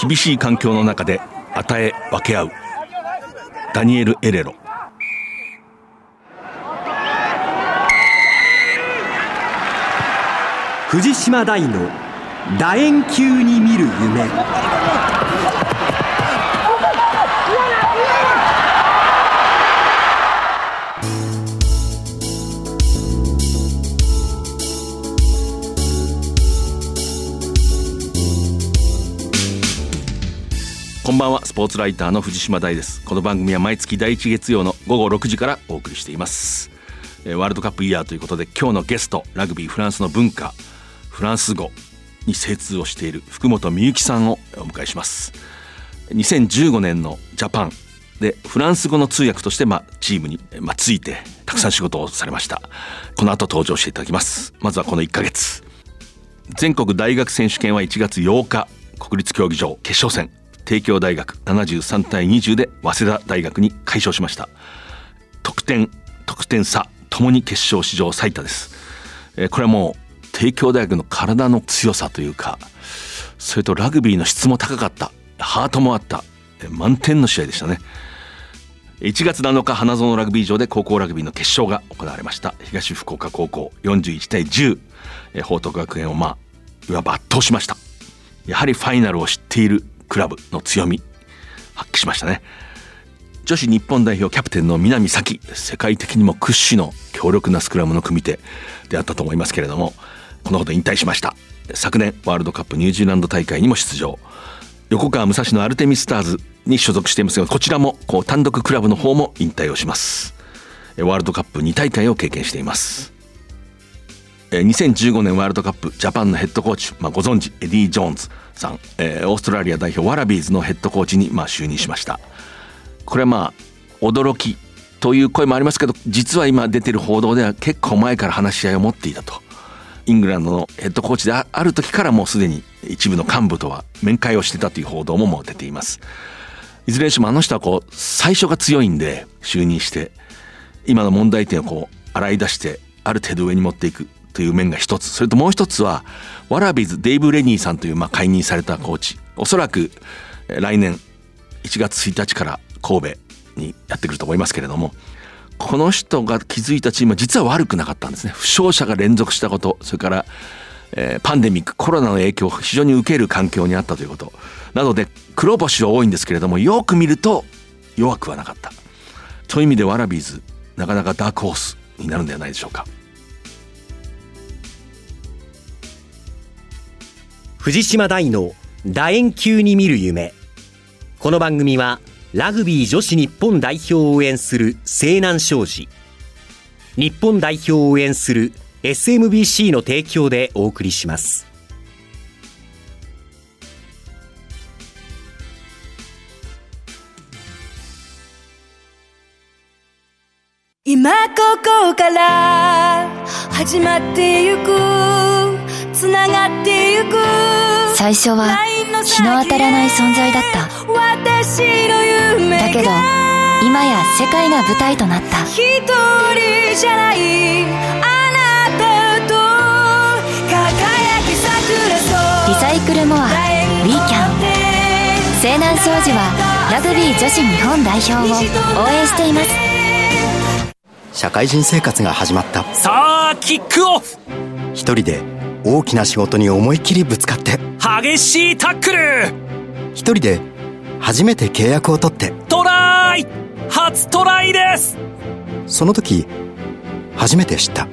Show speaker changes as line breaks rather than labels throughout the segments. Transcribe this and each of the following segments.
厳しい環境の中で与え分け合う。ダニエル・エレロ。
藤島大の楕円球に見る夢。
ばんはスポーツライターの藤島大です。この番組は毎月第1月曜の午後6時からお送りしています。えワールドカップイヤーということで今日のゲストラグビーフランスの文化フランス語に精通をしている福本美幸さんをお迎えします。2015年のジャパンでフランス語の通訳としてまあチームにまあついてたくさん仕事をされました。この後登場していただきます。まずはこの1ヶ月。全国大学選手権は1月8日国立競技場決勝戦。帝京大学73対20で早稲田大学に快勝しました。得点得点差ともに決勝史上最多です、えこれはもう帝京大学の体の強さというかそれとラグビーの質も高かったハートもあった満点の試合でしたね。1月7日花園ラグビー場で高校ラグビーの決勝が行われました。東福岡高校41対10報徳学園をまあいわば圧倒しました。やはりファイナルを知っているクラブの強み。発揮しましたね。女子日本代表キャプテンの南咲世界的にも屈指の強力なスクラムの組手。であったと思いますけれどもこのほど引退しました。昨年ワールドカップニュージーランド大会にも出場。横川武蔵のアルテミスターズに所属していますがこちらもこう単独クラブの方も引退をします。ワールドカップ2大会を経験しています。えー2015年ワールドカップジャパンのヘッドコーチ、まあ、ご存知エディ・ジョーンズさん、オーストラリア代表ワラビーズのヘッドコーチにまあ就任しました。これはまあ驚きという声もありますけど実は今出てる報道では結構前から話し合いを持っていたと。イングランドのヘッドコーチである時からもうすでに一部の幹部とは面会をしてたという報道ももう出ています。いずれにしてもあの人はこう最初が強いんで就任して今の問題点をこう洗い出してある程度上に持っていく。という面が一つ。それともう一つはワラビーズデイブ・レニーさんというまあ解任されたコーチ。おそらく来年1月1日から神戸にやってくると思いますけれどもこの人が築いたチームは実は悪くなかったんですね。負傷者が連続したことそれから、えパンデミックコロナの影響を非常に受ける環境にあったということ。なので黒星は多いんですけれどもよく見ると弱くはなかった。という意味でワラビーズなかなかダークホースになるんではないでしょうか。
藤島大の楕円球に見る夢。この番組はラグビー女子日本代表を応援する西南商事。日本代表を応援する SMBC の提供でお送りします。
今ここから始まってゆくつながってゆく。
最初は日の当たらない存在だった。
私の夢が
だけど今や世界が舞台となった。
一人じゃない。あなたと。輝き桜
リサイクルモアウィーキャン西南商事はラグビー女子日本代表を応援しています。
社会人生活が始まった。
さあキックオフ。
一人で大きな仕事に思いっきりぶつかって。
激しいタックル。
一人で初めて契約を取って。
トライ。初トライです。
その時初めて知った。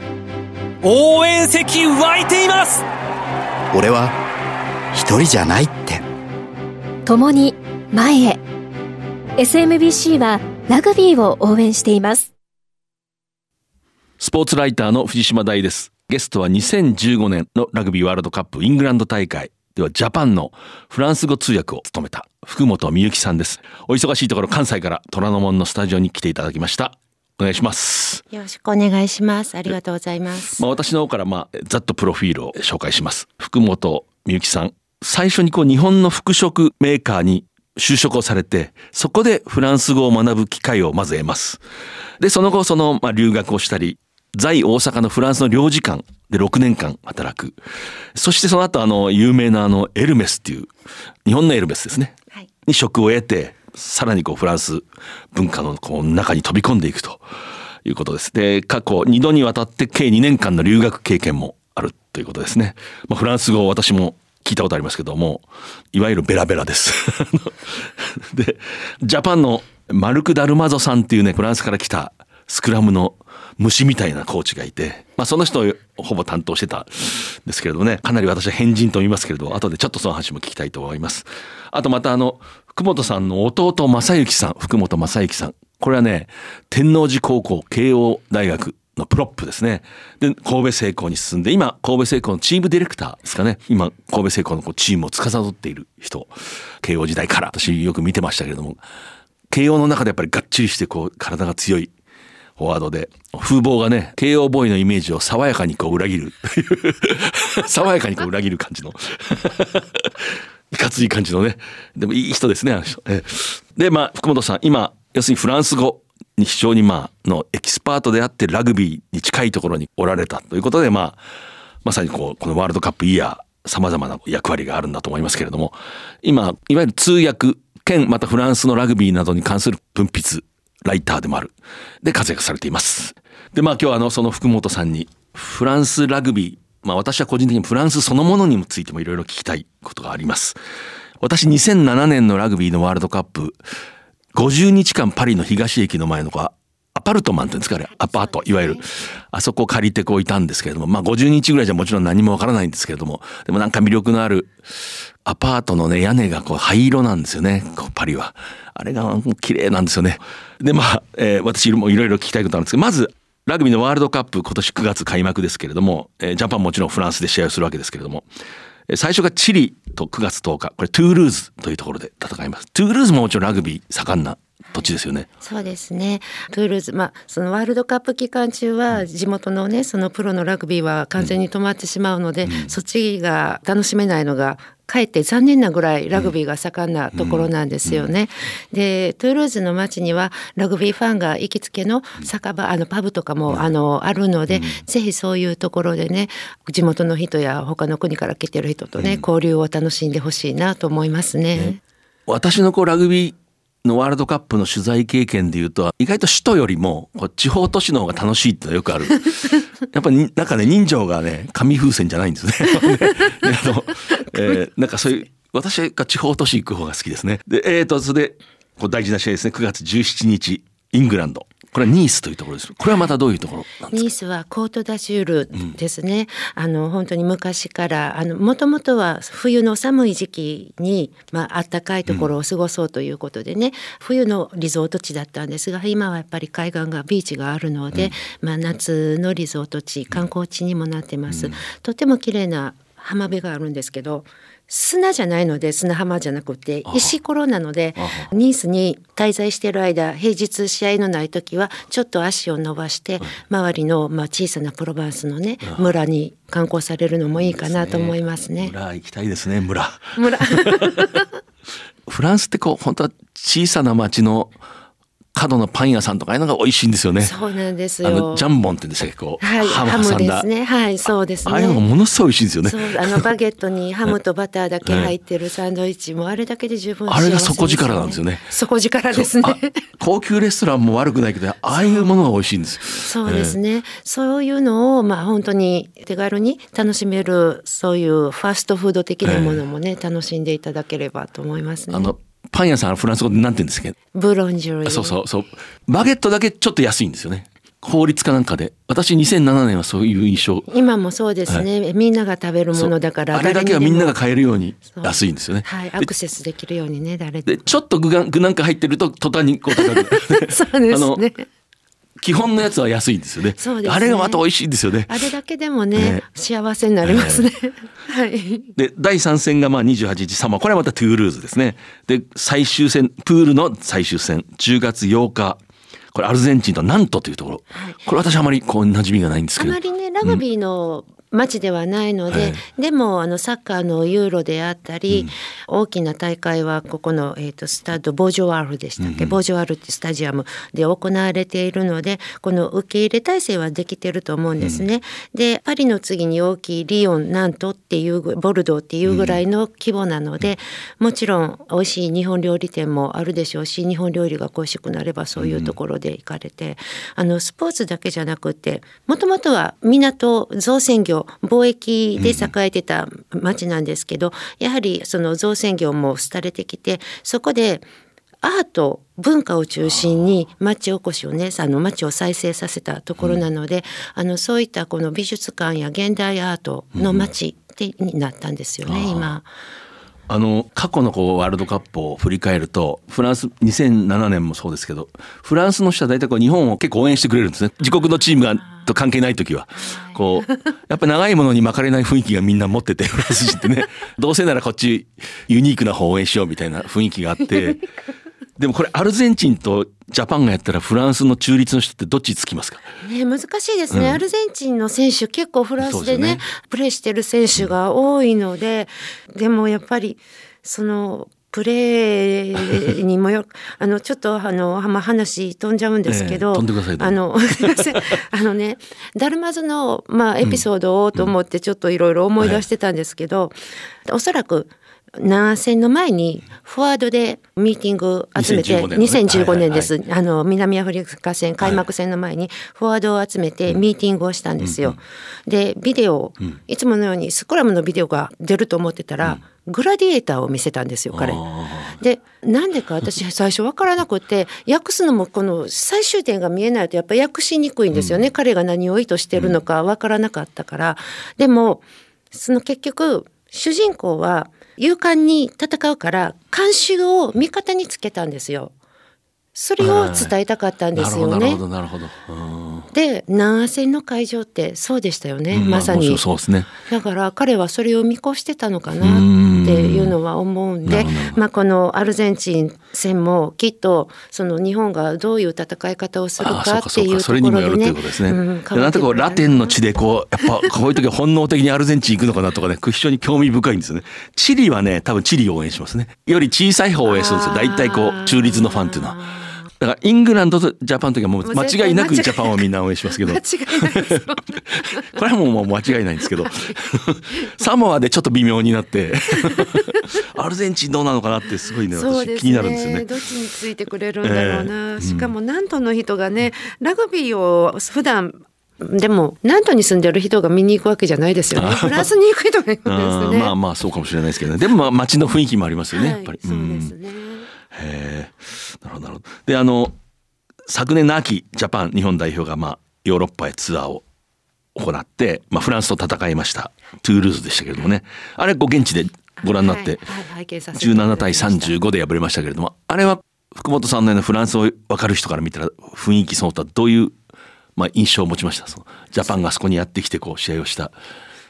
応援席湧いています。
俺は一人じゃないって。
共に前へ。SMBC はラグビーを応援しています。
スポーツライターの藤島大です。ゲストは2015年のラグビーワールドカップイングランド大会ではジャパンのフランス語通訳を務めた福本美幸さんです。お忙しいところ関西から虎ノ門のスタジオに来ていただきました。お願いします。
よろしくお願いします。ありがとうございます。
まあ、私の方からまあざっとプロフィールを紹介します。福本美幸さん。最初にこう日本の服飾メーカーに就職をされて、そこでフランス語を学ぶ機会をまず得ます。で、その後そのまあ留学をしたり、在大阪のフランスの領事館で、6年間働く。そしてその後、あの、有名なあの、エルメスっていう、日本のエルメスですね。
はい、
に職を得て、さらにこう、フランス文化のこう中に飛び込んでいくということです。で、過去2度にわたって計2年間の留学経験もあるということですね。まあ、フランス語を私も聞いたことありますけども、いわゆるベラベラです。で、ジャパンのマルク・ダルマゾさんっていうね、フランスから来たスクラムの虫みたいなコーチがいて、まあその人をほぼ担当してたんですけれどもね、かなり私は変人と言いますけれど、後でちょっとその話も聞きたいと思います。あとまたあの、福本さんの弟正幸さん、福本正幸さん。これはね、天王寺高校慶応大学のプロップですね。で、神戸製鋼に進んで、今、神戸製鋼のチームディレクターですかね。今、神戸製鋼のこうチームを司っている人。慶応時代から、私よく見てましたけれども、慶応の中でやっぱりがっちりしてこう、体が強いフォワードで、風貌がね、慶応ボーイのイメージを爽やかにこう裏切る。爽やかにこう裏切る感じの。いかつい感じのね。でもいい人ですね、あの人。で、まあ、福本さん、今、要するにフランス語に非常にまあ、のエキスパートであってラグビーに近いところにおられたということで、まあ、まさにこう、このワールドカップイヤー、様々な役割があるんだと思いますけれども、今、いわゆる通訳兼、またフランスのラグビーなどに関する分泌、ライターでもある。で、活躍されています。で、まあ今日はあの、その福本さんに、フランスラグビー、まあ私は個人的にフランスそのものについてもいろいろ聞きたいことがあります。私2007年のラグビーのワールドカップ、50日間パリの東駅の前のアパルトマンって言うんですかね、アパート、いわゆる、あそこを借りてこういたんですけれども、まあ50日ぐらいじゃもちろん何もわからないんですけれども、でもなんか魅力のあるアパートのね、屋根がこう灰色なんですよね、こうパリは。あれが綺麗なんですよね。で、まあ、えー、私もいろいろ聞きたいことあるんですけど、まず、ラグビーのワールドカップ今年9月開幕ですけれども、えー、ジャパンもちろんフランスで試合をするわけですけれども、最初がチリと9月10日、これトゥールーズというところで戦います。トゥールーズももちろんラグビー盛んな土地ですよね。
そうですね。トゥールーズ、まあそのワールドカップ期間中は地元のねそのプロのラグビーは完全に止まってしまうので、うん、そっちが楽しめないのがかえって残念なぐらいラグビーが盛んなところなんですよね。でトゥールーズの街にはラグビーファンが行きつけの酒場あのパブとかもあのあるので、ぜひそういうところでね地元の人や他の国から来てる人とね、交流を楽しんでほしいなと思いますね。
私のこうラグビーのワールドカップの取材経験でいうと意外と首都よりも地方都市の方が楽しいってのはよくある。やっぱりなんかね人情がね紙風船じゃないんですね。あの、えー、なんかそういう私が地方都市行く方が好きですね。でえーとそれでこう大事な試合ですね。9月17日イングランドこれはニースというところです。これはまたどういうところ
ニースはコートダジュールですね。うん、あの本当に昔からあのもともとは冬の寒い時期にまあ暖かいところを過ごそうということでね、うん、冬のリゾート地だったんですが、今はやっぱり海岸がビーチがあるので、うん、まあ夏のリゾート地観光地にもなってます。とても綺麗な浜辺があるんですけど砂じゃないので砂浜じゃなくて石ころなのでニースに滞在している間平日試合のない時はちょっと足を伸ばして周りのまあ小さなプロバンスのね村に観光されるのもいいかなと思いますね。
村行きたいですね村。
村。
フランスってこう本当は小さな町の角のパン屋さんとかいうのが美味しいんですよね。
そうなんですよ。
あのジャンボンってんでしたっけこう、
はい、ハムですね。はい、そうですね。
ああいうのがものすごい美味しいんですよね。
あのバゲットにハムとバターだけ入ってるサンドイッチもあれだけで十分、
ね、あれが底力なんですよね。
底力ですね。
高級レストランも悪くないけど、ああいうものが美味しいんです。
そうですね。そういうのをまあ本当に手軽に楽しめるそういうファストフード的なものもね、楽しんでいただければと思いますね。
あのパン屋さんフランス語でなんて言うんですか？
ブロンジュリー。
そうそうそう。バゲットだけちょっと安いんですよね。法律かなんかで。私2007年はそういう印象。
今もそうですね。はい、みんなが食べるものだから。
あれだけはみんなが買えるように安いんですよね。
はい。アクセスできるようにね、誰で。
で、ちょっと具が具なんか入ってると途端にこう高
く。そうですね。
基本のやつは安いんですよね。そうです、ね、あれがまた美味しいんですよね。
あれだけでもね、ね幸せになりますね。はい。
で、第3戦がまあ28日サマー。これはまたトゥールーズですね。で、最終戦、プールの最終戦、10月8日。これアルゼンチンとナントというところ。はい、これ私あまりこう馴染みがないんですけど。
あまりね、ラグビーの、うん街ではないので、
はい。
でもあのサッカーのユーロであったり、
うん。
大きな大会はここの、えー、とスタッドボージョワールでしたっけ、ボージョワールってスタジアムで行われているのでこの受け入れ体制はできてると思うんですね。でパリの次に大きいリヨンナントっていうぐボルドーっていうぐらいの規模なので、もちろん美味しい日本料理店もあるでしょうし日本料理が恋しくなればそういうところで行かれて、あのスポーツだけじゃなくてもともとは港造船業貿易で栄えてた町なんですけど、やはりその造船業も廃れてきてそこでアート文化を中心に町おこしをねあの町を再生させたところなので、あのそういったこの美術館や現代アートの町ってになったんですよね、今。
あの過去のこうワールドカップを振り返るとフランス2007年もそうですけどフランスの人は大体こう日本を結構応援してくれるんですね。自国のチームがと関係ない時はこうやっぱ長いものに巻かれない雰囲気がみんな持っててフランス人ってね。どうせならこっちユニークな方を応援しようみたいな雰囲気があって。でもこれアルゼンチンとジャパンがやったらフランスの中立の人ってどっちつきますか？
ね、難しいですね、
うん。
アルゼンチンの選手結構フランスでね
ね
プレーしてる選手が多いので、でもやっぱりそのプレーにもよ あのちょっとあの、まあ、話飛んじゃうんですけど、
ええ飛んでくださいどうぞ。
あの あのねダルマズの、まあ、エピソードをと思ってちょっといろいろ思い出してたんですけど、おそらく南戦の前にフォワードでミーティング集めて
2015年のね。
2015年です、
はい
あの南アフリカ戦開幕戦の前にフォワードを集めてミーティングをしたんですよ。でビデオ、いつものようにスクラムのビデオが出ると思ってたら、グラディエーターを見せたんですよ彼。でなんでか私 最初分からなくて訳すのもこの最終点が見えないとやっぱ訳しにくいんですよね、彼が何を意図してるのか分からなかったから。でもその結局主人公は勇敢に戦うから監修を味方につけたんですよ。それを伝えたかったんですよね
なるほ。どなるほどなるほどうん
で南ア戦の会場ってそうでしたよね、
うん
まさに
ね
だから彼はそれを見越してたのかなっていうのは思うんでまあ、このアルゼンチン戦もきっとその日本がどういう戦い方をするかっていうとこ
かそうかそれにもよるとい
ろでね
うことですね。
うん
でなんとこうラテンの地でこうやっぱこういう時は本能的にアルゼンチン行くのかなとかね非常に興味深いんですよね。チリはね多分チリを応援しますね。より小さい方を応援するんですよ。大体こう中立のファンっていうのは。だからイングランドとジャパンの時はもう間違いなくジャパンをみんな応援しますけど。これはもうもう間違いないんですけど。サモアでちょっと微妙になって。アルゼンチンどうなのかなってすごいね。私気になるんですよね。
どっちについてくれるんだろうな、
ええ。
しかも南都の人がねラグビーを普段でも南都に住んでる人が見に行くわけじゃないですよね。フランスに行く人がいるんですね
まあまあそうかもしれないですけどね。でもまあ街の雰囲気もありますよね、やっぱり。
はい、そうですね、
へえなるほどなるほど。であの昨年の秋ジャパン日本代表がまあヨーロッパへツアーを行って、まあ、フランスと戦いました。トゥールーズでしたけれどもね。あれご現地でご覧になって
はいはい拝見させていただき
17
ま
対
した
35で敗れましたけれどもあれは福本さんのようなフランスを分かる人から見たら雰囲気その他どういう、まあ、印象を持ちました？そのジャパンがそこにやってきてこう試合をした。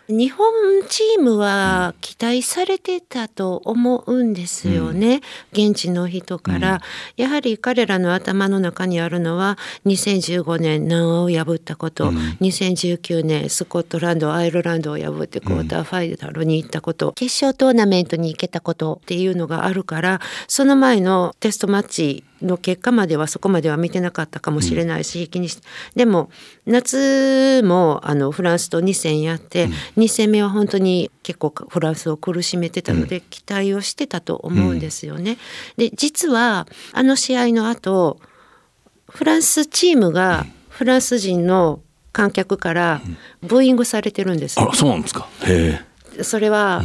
日本チームは期待されてたと思うんですよね、現地の人から、やはり彼らの頭の中にあるのは2015年南欧を破ったこと、2019年スコットランドアイルランドを破ってクォーターファイナルに行ったこと、決勝トーナメントに行けたことっていうのがあるからその前のテストマッチの結果まではそこまでは見てなかったかもしれないし、気にしでも夏もあのフランスと2戦やって、2戦目は本当に結構フランスを苦しめてたので、期待をしてたと思うんですよね。で実はあの試合の後フランスチームがフランス人の観客からブーイングされてるんですよ。
あそうなんですか。へえ。
それは、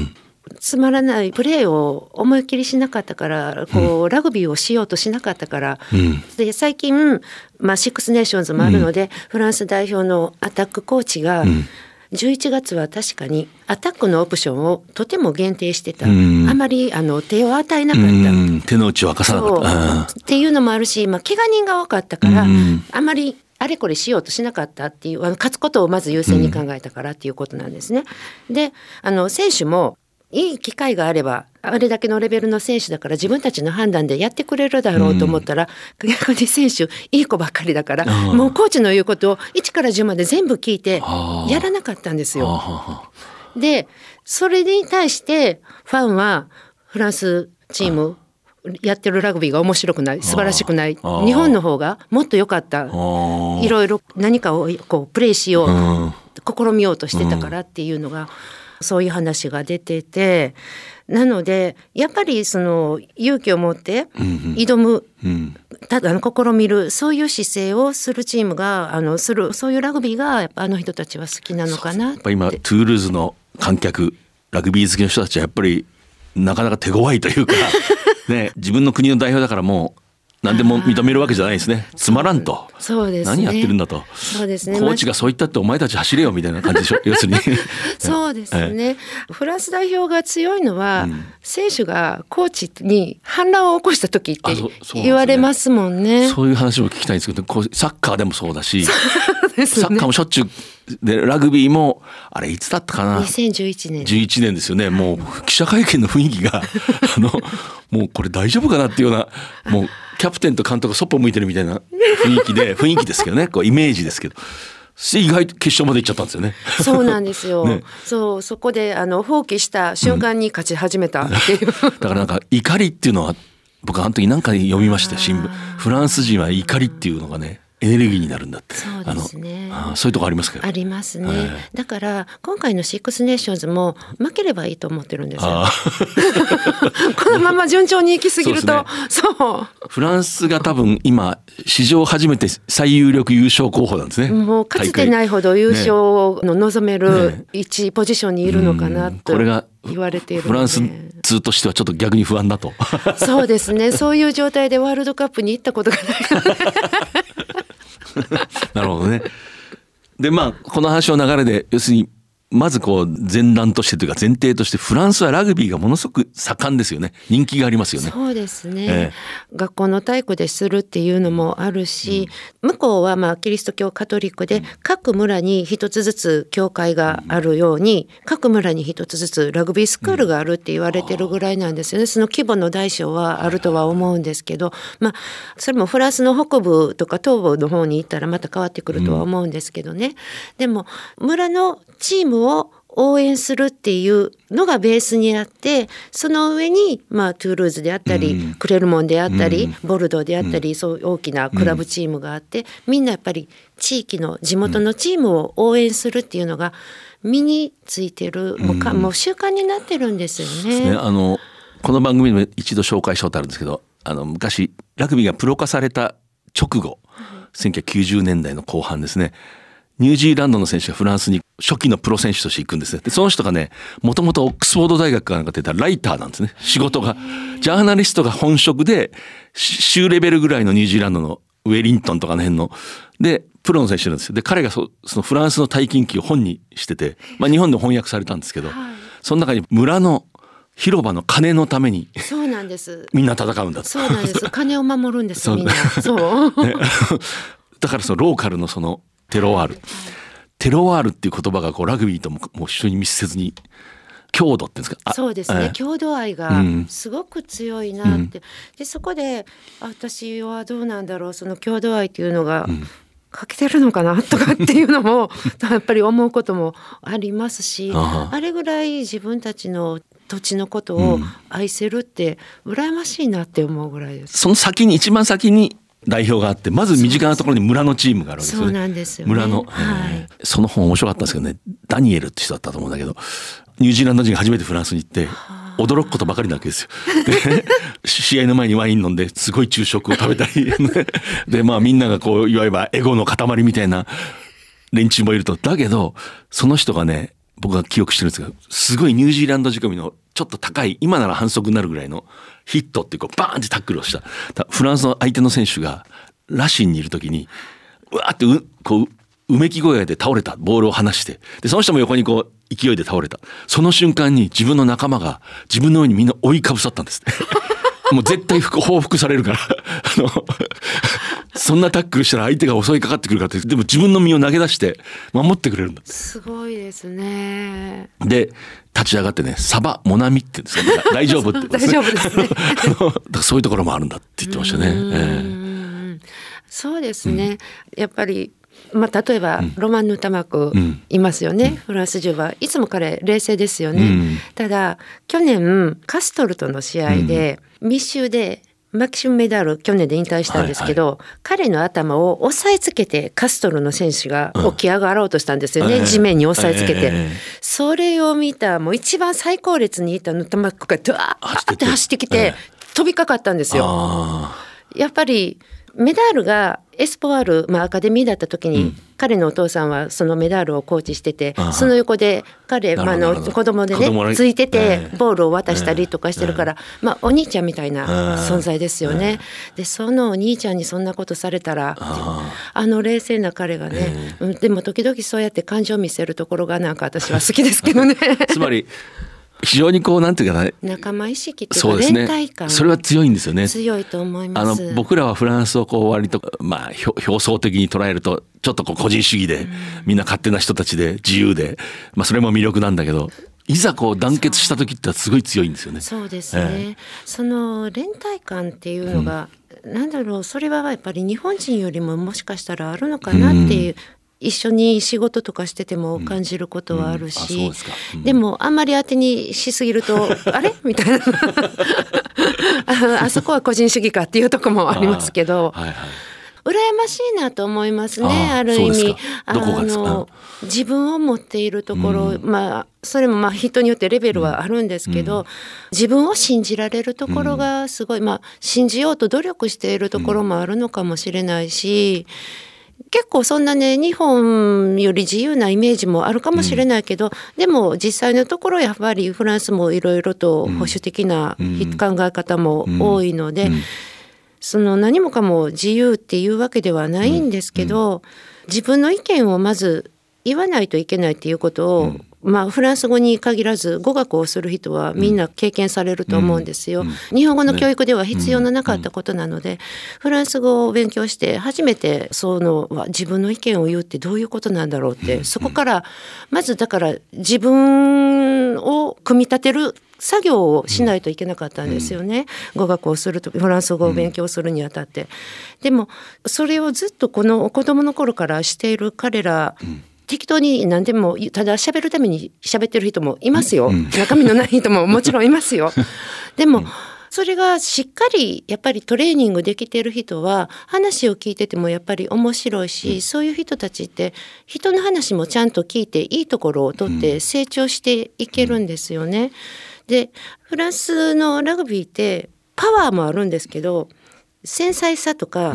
つまらないプレーを思いっきりしなかったからこう、ラグビーをしようとしなかったから、
うん。
で最近、まあ、シックスネーションズもあるので、フランス代表のアタックコーチが、
ん。
11月は確かにアタックのオプションをとても限定してた、
うん。
あまりあの手を与えなかった。
うん。手の内を明かさなかった。
っていうのもあるし、まあ、怪我人が多かったから、
うん。
あまりあれこれしようとしなかったっていうあの勝つことをまず優先に考えたからっていうことなんですね。であの選手もいい機会があればあれだけのレベルの選手だから自分たちの判断でやってくれるだろうと思ったら、うん、逆に選手いい子ばっかりだからもうコーチの言うことを1から10まで全部聞いてやらなかったんですよ。でそれに対してファンはフランスチームやってるラグビーが面白くない素晴らしくない日本の方がもっと良かったいろいろ何かをこうプレイしよう、試みようとしてたからっていうのが、そういう話が出ててなのでやっぱりその勇気を持って挑む、ただ試みるそういう姿勢をするチームがあのするそういうラグビーがやっぱあの人たちは好きなのかなって。
今トゥールーズの観客ラグビー好きの人たちはやっぱりなかなか手強いというか ね、自分の国の代表だからもう何でも認めるわけじゃないですね。つまらんと。
そうです、
ね、何やってるんだと。
そうですね。
コーチがそう言ったってお前たち走れよみたいな感じでしょ？要するに。
そうですね。フランス代表が強いのは、うん、選手がコーチに反乱を起こした時って言われますもんね。
そう、いう話も聞きたいんですけど、サッカーでもそうだし、ね、サッカーもしょっちゅうでラグビーもあれいつだったかな
？2011年
11年ですよねもう記者会見の雰囲気があのもうこれ大丈夫かなっていうようなもうキャプテンと監督がそっぽ向いてるみたいな雰囲気で 雰囲気ですけどねこうイメージですけど。意外と決勝まで行っちゃったんですよね。
そうなんですよ。ね、そうそこであの放棄した瞬間に勝ち始めたっていう、うん、
だからなんか怒りっていうのは僕あの時なんか読みまして新聞フランス人は怒りっていうのがねエネルギーになるんだって。
そうですね。
あそういうとこありますか？
ありますね、はい、だから今回のシックスネーションズも負ければいいと思ってるんですよ。このまま順調に行き過ぎると、そう、ね、
フランスが多分今史上初めて最有力優勝候補なんですね。
もうかつてないほど優勝の望める一ポジションにいるのかなと、これが言われている
フランス通としてはちょっと逆に不安だと。
そうですね。そういう状態でワールドカップに行ったことがないので。
なるほどね。でまあこの話の流れで要するにまずこう前段としてというか前提としてフランスはラグビーがものすごく盛んですよね。人気がありますよね。
そうですね、えー、学校の体育でするっていうのもあるし、うん、向こうはまあキリスト教カトリックで、各村に一つずつ教会があるように、うん、各村に一つずつラグビースクールがあるって言われてるぐらいなんですよね、その規模の大小はあるとは思うんですけどまあそれもフランスの北部とか東部の方に行ったらまた変わってくるとは思うんですけどね、でも村のチームを応援するっていうのがベースにあってその上に、まあ、トゥールーズであったり、うん、クレルモンであったり、うん、ボルドーであったり、うん、そう大きなクラブチームがあって、みんなやっぱり地域の地元のチームを応援するっていうのが身についてる、もうかもう習慣になってるんですよね。
ね。あのこの番組でも一度紹介したことあるんですけどあの昔ラグビーがプロ化された直後、1990年代の後半ですねニュージーランドの選手がフランスに初期のプロ選手として行くんですね。で、その人がね、もともとオックスフォード大学かなんか出たライターなんですね。仕事が。ジャーナリストが本職で、州レベルぐらいのニュージーランドのウェリントンとかの辺の。で、プロの選手なんですよ。で、彼がそそのフランスの大金記を本にしてて、まあ日本で翻訳されたんですけど、はい、その中に村の広場の金のために
そうなんです
みんな戦うんだ
そうなんです金を守るんですみんな そう、ね、
だからそのローカルのそのテロワール、テロワールっていう言葉がこうラグビーとももう一緒に密接に強度っていうんですか？
そうですね、郷土愛がすごく強いなって、うん、でそこで私はどうなんだろう。その郷土愛っていうのが、欠けてるのかなとかっていうのも やっぱり思うこともありますしあれぐらい自分たちの土地のことを愛せるって羨ましいなって思うぐらいです。
その先に一番先に代表があってまず身近なところに村のチームがあるわけですよね。
そうなんですよ、ね、
村の、はい、その本面白かったんですけどねダニエルって人だったと思うんだけどニュージーランド人が初めてフランスに行って驚くことばかりなわけですよ。で 試合の前にワイン飲んですごい昼食を食べたり。でまあみんながこういわばエゴの塊みたいな連中もいると。だけどその人がね僕が記憶してるんですがすごいニュージーランド仕込みのちょっと高い今なら反則になるぐらいのヒットっていうこうバーンってタックルをした。フランスの相手の選手がラシンにいる時にうわーってうこううめき声で倒れたボールを離して。でその人も横にこう勢いで倒れた。その瞬間に自分の仲間が自分の上にみんな追いかぶさったんです。もう絶対報復されるから。あのそんなタックルしたら相手が襲いかかってくるからって。でも自分の身を投げ出して守ってくれるんだ
すごいですね。
で立ち上がってね「サバモナミ」って言うんですよ。大丈夫って。言うん
大丈夫ですね。
あのだからそういうところもあるんだって言ってましたね、
うん。
ええ。
そうですね、やっぱりまあ、例えば、ロマン・ヌタマク
うん。
いますよね、フランス中は。いつも彼冷静ですよね、
うん。
ただ去年カストルとの試合で、密集でマキシム・メダル去年で引退したんですけど、彼の頭を押さえつけてカストルの選手が起き上がろうとしたんですよね、
ええ。
地面に押さえつけて、
ええ
それを見たもう一番最高列にいたヌタマクがドワーって走ってきて、
ええ。
飛びかかったんですよ。
あ
やっぱりメダールがエスポワール、まあ、アカデミーだった時に、
うん。
彼のお父さんはそのメダールをコーチしててその横で彼、まあ、あの子供でねついてて
ええ。
ボールを渡したりとかしてるから、まあ、お兄ちゃんみたいな存在ですよね。でそのお兄ちゃんにそんなことされたら
あ
あ。の冷静な彼がね、うんでも時々そうやって感情を見せるところがなんか私は好きですけどね。
つまり非常にこうなんていうかな
仲間意識っていうか連帯感。
それは強いんですよね。
強いと思い
あの
ます。
僕らはフランスをこう割とまあ表表層的に捉えるとちょっとこう個人主義で、みんな勝手な人たちで自由で、まあ、それも魅力なんだけどいざこう団結した時ってすごい強いんですよね。
そうですね、その連帯感っていうのが、なんだろうそれはやっぱり日本人よりももしかしたらあるのかなっていう、一緒に仕事とかしてても感じることはある
うん。う
し
で
でもあんまり当てにしすぎると あれ？みたいな。ああそこは個人主義かっていうとこもありますけど。羨ましいなと思いますね
ああ
ある意味。
そうですか。どこがですか？
の自分を持っているところ、まあそれもまあ人によってレベルはあるんですけど、自分を信じられるところがすごい、まあ信じようと努力しているところもあるのかもしれないし、結構そんなね日本より自由なイメージもあるかもしれないけど、でも実際のところやっぱりフランスもいろいろと保守的な考え方も多いので、その何もかも自由っていうわけではないんですけど、自分の意見をまず言わないといけないっていうことを、まあフランス語に限らず語学をする人はみんな経験されると思うんですよ。日本語の教育では必要のなかったことなので、フランス語を勉強して初めてそのわ自分の意見を言うってどういうことなんだろうって、そこからまずだから自分を組み立てる作業をしないといけなかったんですよね、語学をするとフランス語を勉強するにあたって。でもそれをずっとこの子供の頃からしている彼ら、適当に何でもただ喋るために喋ってる人もいますよ、中身のない人ももちろんいますよ。でも、それがしっかりやっぱりトレーニングできてる人は話を聞いててもやっぱり面白いし、そういう人たちって人の話もちゃんと聞いていいところを取って成長していけるんですよね。でフランスのラグビーってパワーもあるんですけど繊細さとか、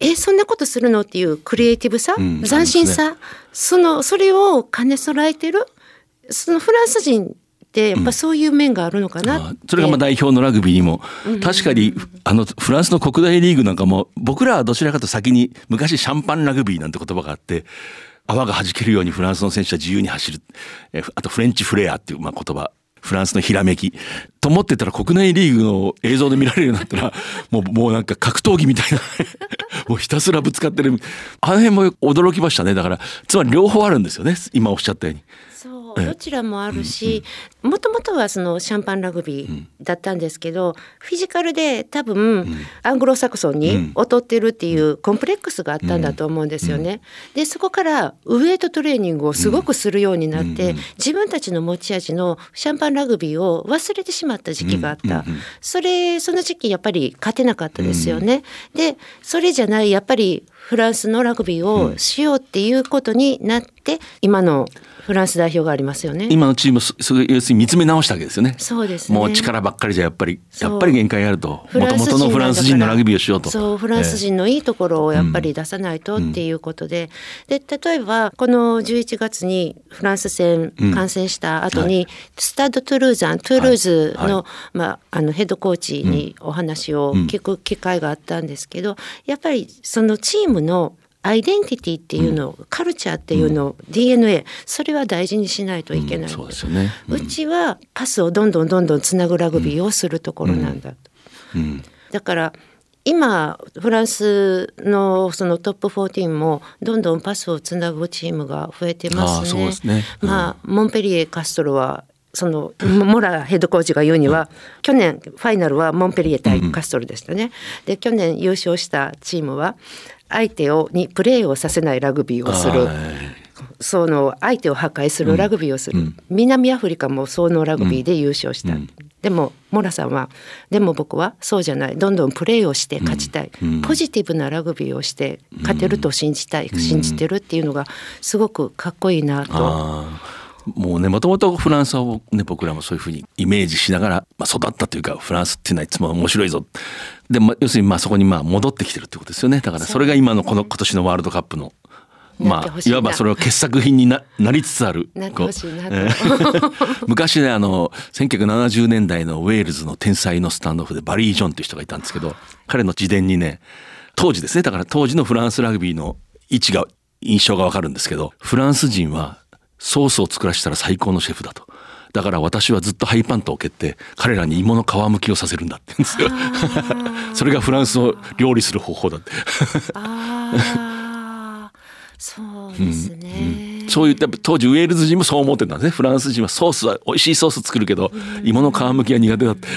えそんなことするのっていうクリエイティブさ、
ん
斬新さそのそれを兼ね備えてるそのフランス人ってやっぱそういう面があるのかなって、
あそれがまあ代表のラグビーにも。確かにあのフランスの国大リーグなんかも僕らはどちらかと先に昔シャンパンラグビーなんて言葉があって泡が弾けるようにフランスの選手は自由に走る。えあとフレンチフレアっていうまあ言葉フランスのひらめき。と思ってたら国内リーグの映像で見られるようになったら もうもうなんか格闘技みたいな。もうひたすらぶつかってる。あの辺も驚きましたね。だからつまり両方あるんですよね。今おっしゃったように。
そうどちらもあるしもともとはそのシャンパンラグビーだったんですけど、フィジカルで多分、アングロサクソンに劣ってるっていうコンプレックスがあったんだと思うんですよね。でそこからウエイトトレーニングをすごくするようになって、自分たちの持ち味のシャンパンラグビーを忘れてしまった時期があった、それその時期やっぱり勝てなかったですよね。でそれじゃないやっぱりフランスのラグビーをしようっていうことになって、今のフランス代表がありますよね。
今のチーム要するに見つめ直したわけですよね。
そうですね。
もう力ばっかりじゃやっぱりやっぱり限界があるともともとのフランス人のラグビーをしようと。
そうフランス人のいいところをやっぱり出さないとっていうことで、で例えばこの11月にフランス戦観戦した後に、スタッド・トゥールーザン、トゥールーズの,、
はいは
まあ、あのヘッドコーチにお話を聞く機会があったんですけど、やっぱりそのチームのアイデンティティっていうのを、カルチャーっていうのを、DNA それは大事にしないといけない、
そうですよね。
うちはパスをどんどんどんどんつなぐラグビーをするところなんだ。と。
うん。
だから今フランスのそのトップ14もどんどんパスをつなぐチームが増えてますね。
あねうん
まあモンペリエカストロはそのモラヘッドコーチが言うには、去年ファイナルはモンペリエ対カストロでしたね。で去年優勝したチームは相手をにプレーをさせないラグビーをする。
はい。
その相手を破壊するラグビーをする、南アフリカもそのラグビーで優勝した、でもモラさんはでも僕はそうじゃない。どんどんプレーをして勝ちたい、ポジティブなラグビーをして勝てると信じたい、信じてるっていうのがすごくかっこいいなと。
もうねもともとフランスをね僕らもそういうふうにイメージしながら、まあ、育ったというかフランスっていうのはいつも面白いぞでも要するにまあそこにまあ戻ってきてるってことですよね。だからそれが今のこの今年のワールドカップのまあ
い
わばそれは傑作品にななりつつある 昔ねあの1970年代のウェールズの天才のスタンドオフでバリー・ジョンという人がいたんですけど彼の自伝にね当時ですねだから当時のフランスラグビーの位置が印象がわかるんですけどフランス人はソースを作らせたら最高のシェフだと。だから私はずっとハイパントを蹴って彼らに芋の皮むきをさせるんだって言うんですよ。それがフランスを料理する方法だって。
ああそうですね、
そういった当時ウェールズ人もそう思ってたんですね。フランス人はソースは美味しいソース作るけど芋の皮むきは苦手だって。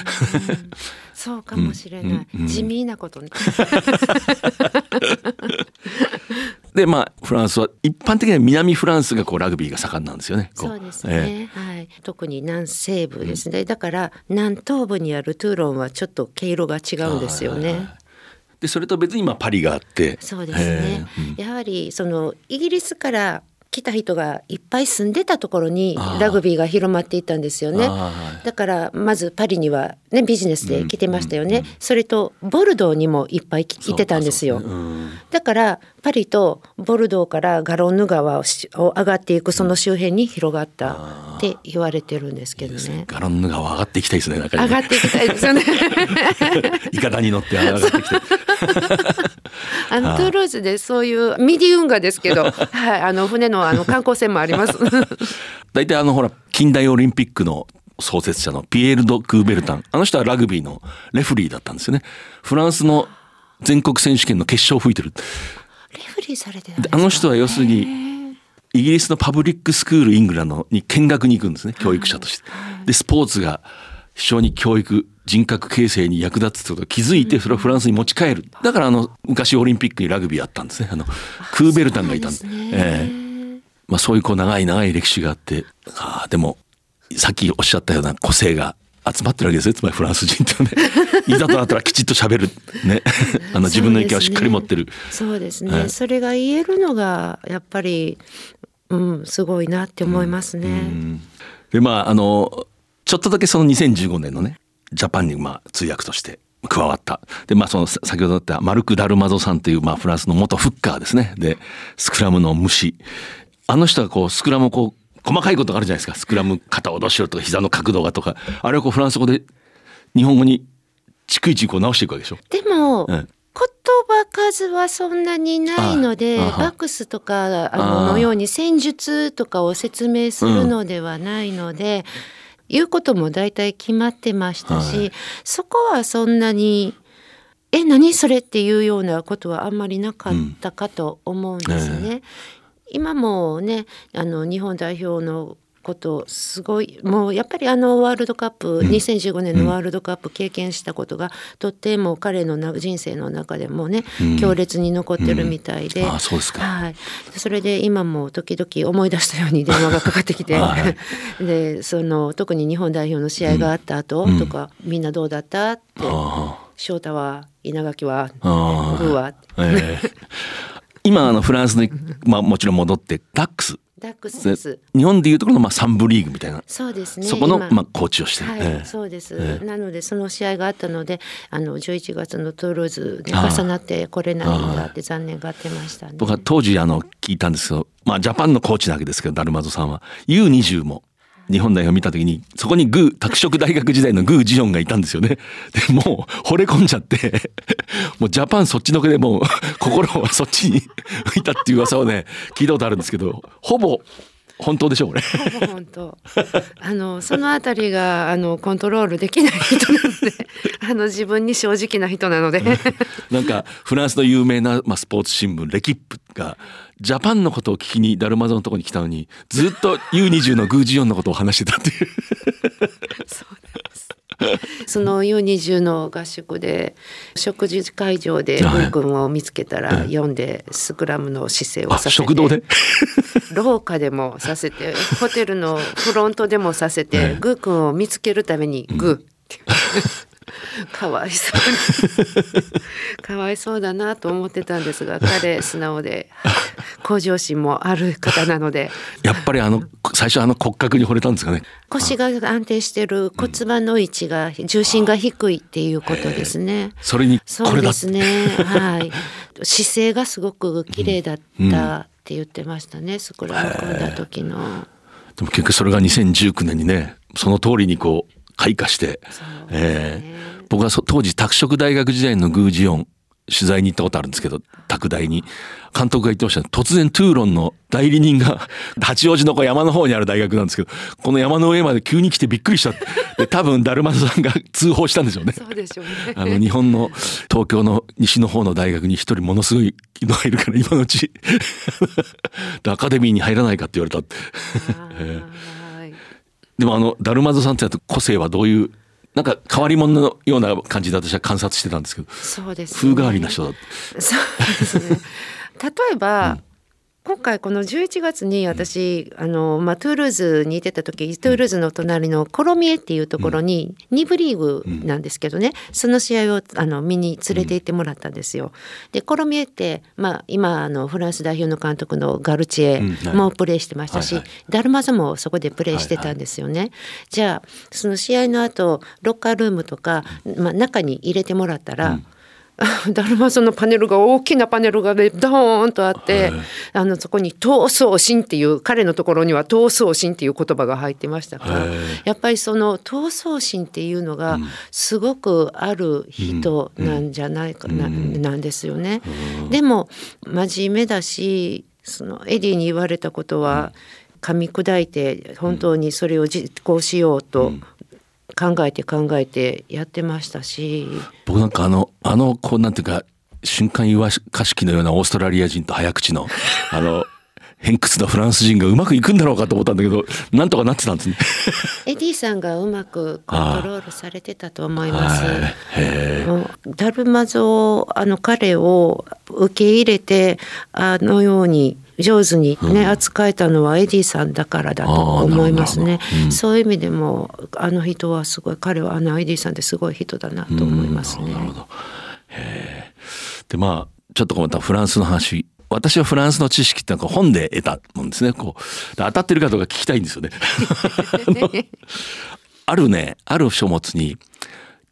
そうかもしれない、地味なことね
でまあフランスは一般的には南フランスがこうラグビーが盛んなんですよね。こ
そうです
え
ね、はい、特に南西部ですね、だから南東部にあるトゥーロンはちょっと毛色が違うんですよね。
えでそれと別に今パリがあって。
そうですね、やはりそのイギリスから来た人がいっぱい住んでたところにラグビーが広まっていったんですよね。だからまずパリにはねビジネスで来てましたよね、それとボルドーにもいっぱい来いてたんですよ、
かそうん。
だからパリとボルドーからガロンヌ川を上がっていくその周辺に広がったって言われてるんですけどね。
ガロンヌ川上がっていきたいですね。中にね。
上がっていきたいですよね。
いかだに乗って上がってきて。
あのトゥールーズでそういうミディ運河ですけど、はい、あの船のあの観光船もあります。
大体あのほら近代オリンピックの創設者のピエール・ド・クーベルタン。あの人はラグビーのレフリーだったんですよね。フランスの全国選手権の決勝を吹いてる。
レフリーされて
あの人は要するにイギリスのパブリックスクールイングランドに見学に行くんですね教育者として。でスポーツが非常に教育人格形成に役立つってことを気づいてそれをフランスに持ち帰る。だからあの昔オリンピックにラグビーあったんですね。あのクーベルタンがいたんで。
すね
ええまあ、そういうこう長い長い歴史があってああでもさっきおっしゃったような個性が集まってるわけですねつまりフランス人ってね。いざとなったらきちっと喋る。ね。あの自分の意見をしっかり持ってる。
そうですね。
はい。
それが言えるのがやっぱり、うん、すごいなって思いますね。
でまああのちょっとだけその2015年のねジャパンにまあ通訳として加わった。でまあそのさ先ほど言ったマルク・ダルマゾさんというまあフランスの元フッカーですね。でスクラムの虫あの人がこうスクラムをこう細かいことがあるじゃないですか。スクラム肩をどうしろとか膝の角度がとか。あれをこうフランス語で日本語に逐一こう直していくわけでしょ。
でも、
うん
言葉数はそんなにないのでバックスとかあ
あ
のように戦術とかを説明するのではないので、言うことも大体決まってましたし、
はい。
そこはそんなに「え何それ?」っていうようなことはあんまりなかったかと思うんですね。今もねあの日本代表のことすごいもうやっぱりあのワールドカップ、2015年のワールドカップ経験したことが、とっても彼のな人生の中でもね、強烈に残ってるみたいで、
ああそうですか。
はい、それで今も時々思い出したように電話がかかってきて、
は
でその特に日本代表の試合があった後とか、みんなどうだったって
あ
翔太は稲垣は
あ
グーは
ええ今あのフランスに、まあ、もちろん戻ってダックス。
ダックスです。
日本でいうところのまあ三部リーグみたいな。
そうですね。
そこの
今。
まあコーチをしてる、
はい、
ええ。
そうです、
ええ。
なのでその試合があったのであの11月のトゥールーズで重なってこれないんだって残念がってましたね。
僕は当時あの聞いたんですけど、まあ、ジャパンのコーチなわけですけどダルマゾさんは。U20 も日本代表を見た時にそこにグー拓殖大学時代のグー・ジヨンがいたんですよね。でもう惚れ込んじゃってもうジャパンそっちのけでもう心はそっちに いたっていう噂をね聞いたことあるんですけどほぼ本当でしょうこれ。
ほぼ本当。あのそのあたりがあのコントロールできない人なので あの自分に正直な人なので。
なんかフランスの有名な、まあ、スポーツ新聞レキップがジャパンのことを聞きにダルマゾのところに来たのにずっと U20 のグージオンのことを話してたっていう。
そう その U20 の合宿で食事会場で
はい。
グー君を見つけたら読んでスクラムの姿勢を
あ
させて
食堂で？
廊下でもさせてホテルのフロントでもさせて、グー君を見つけるためにグーって、かわいそうに かわいそうだなと思ってたんですが彼素直で 向上心もある方なので
やっぱりあの最初あの骨格に惚れたんですかね
腰が安定してる骨盤の位置が重心が低いっていうことですね。
それにこ
そうですね。はい。姿勢がすごく綺麗だったって言ってましたね。スクラム組んだ時の。
でも結局それが2019年にねその通りにこう開花して、えー僕はそ当時拓殖大学時代のグージオン取材に行ったことあるんですけど拓大に。監督が言ってましたね。突然トゥーロンの代理人が 八王子の山の方にある大学なんですけどこの山の上まで急に来てびっくりした。で多分ダルマズさんが 通報したんでしょうね。
そうでしょうね。
あの日本の東京の西の方の大学に一人ものすごいのがいるから今のうち。アカデミーに入らないかって言われた。でもあのダルマゾさんってやつ個性はどういうなんか変わり者のような感じで私は観察してたんですけど
そうです、ね。
風変わりな人だって
そうですね。例えば、今回この11月に私、あのまあ、トゥールーズにいてた時トゥールーズの隣のコロミエっていうところに2部リーグなんですけどね、その試合をあの見に連れて行ってもらったんですよ。でコロミエって、まあ、今あのフランス代表の監督のガルチエもプレーしてましたし、ダルマザもそこでプレーしてたんですよね。じゃあその試合の後ロッカールームとか、まあ、中に入れてもらったら、ダルマゾのパネルが大きなパネルがねドーンとあって、あのそこに「闘争心」っていう彼のところには「闘争心」っていう言葉が入ってましたからやっぱりその闘争心っていうのがすごくある人なんじゃないかな,、なんですよね。でも真面目だしそのエディに言われたことは噛み砕いて本当にそれを実行しようと考えて考えてやってましたし。
僕なんかあのあのこうなんていうか瞬間湯沸かし器のようなオーストラリア人と早口の あの偏屈なフランス人がうまくいくんだろうかと思ったんだけどなんとかなってたんですね。
エディさんがうまくコントロールされてたと思います。ダルマゾあの彼を受け入れてあのように上手にね、扱えたのはエディさんだからだと思いますね。そういう意味でもあの人はすごい彼はあのエディさんってすごい人だなと思いますね。
なるほど。へえ。でまあちょっとまたフランスの話。私はフランスの知識ってなんか本で得たもんですね。こうで当たってるかどうか聞きたいんですよね。あるねある書物に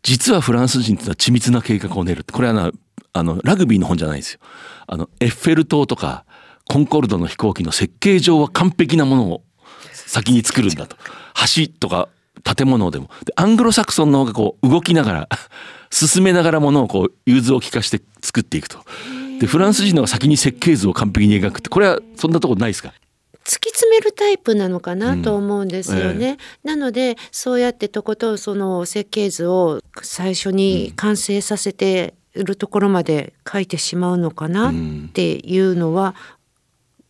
実はフランス人ってのは緻密な計画を練るってこれはなあのラグビーの本じゃないんですよ。あのエッフェル塔とかコンコルドの飛行機の設計上は完璧なものを先に作るんだと。橋とか建物でも。でアングロサクソンの方がこう動きながら進めながらものをこう融通を利かして作っていくと。でフランス人の方が先に設計図を完璧に描くってこれはそんなとこないですか？
突き詰めるタイプなのかなと思うんですよね。なのでそうやってとことんその設計図を最初に完成させてるところまで書いてしまうのかなっていうのは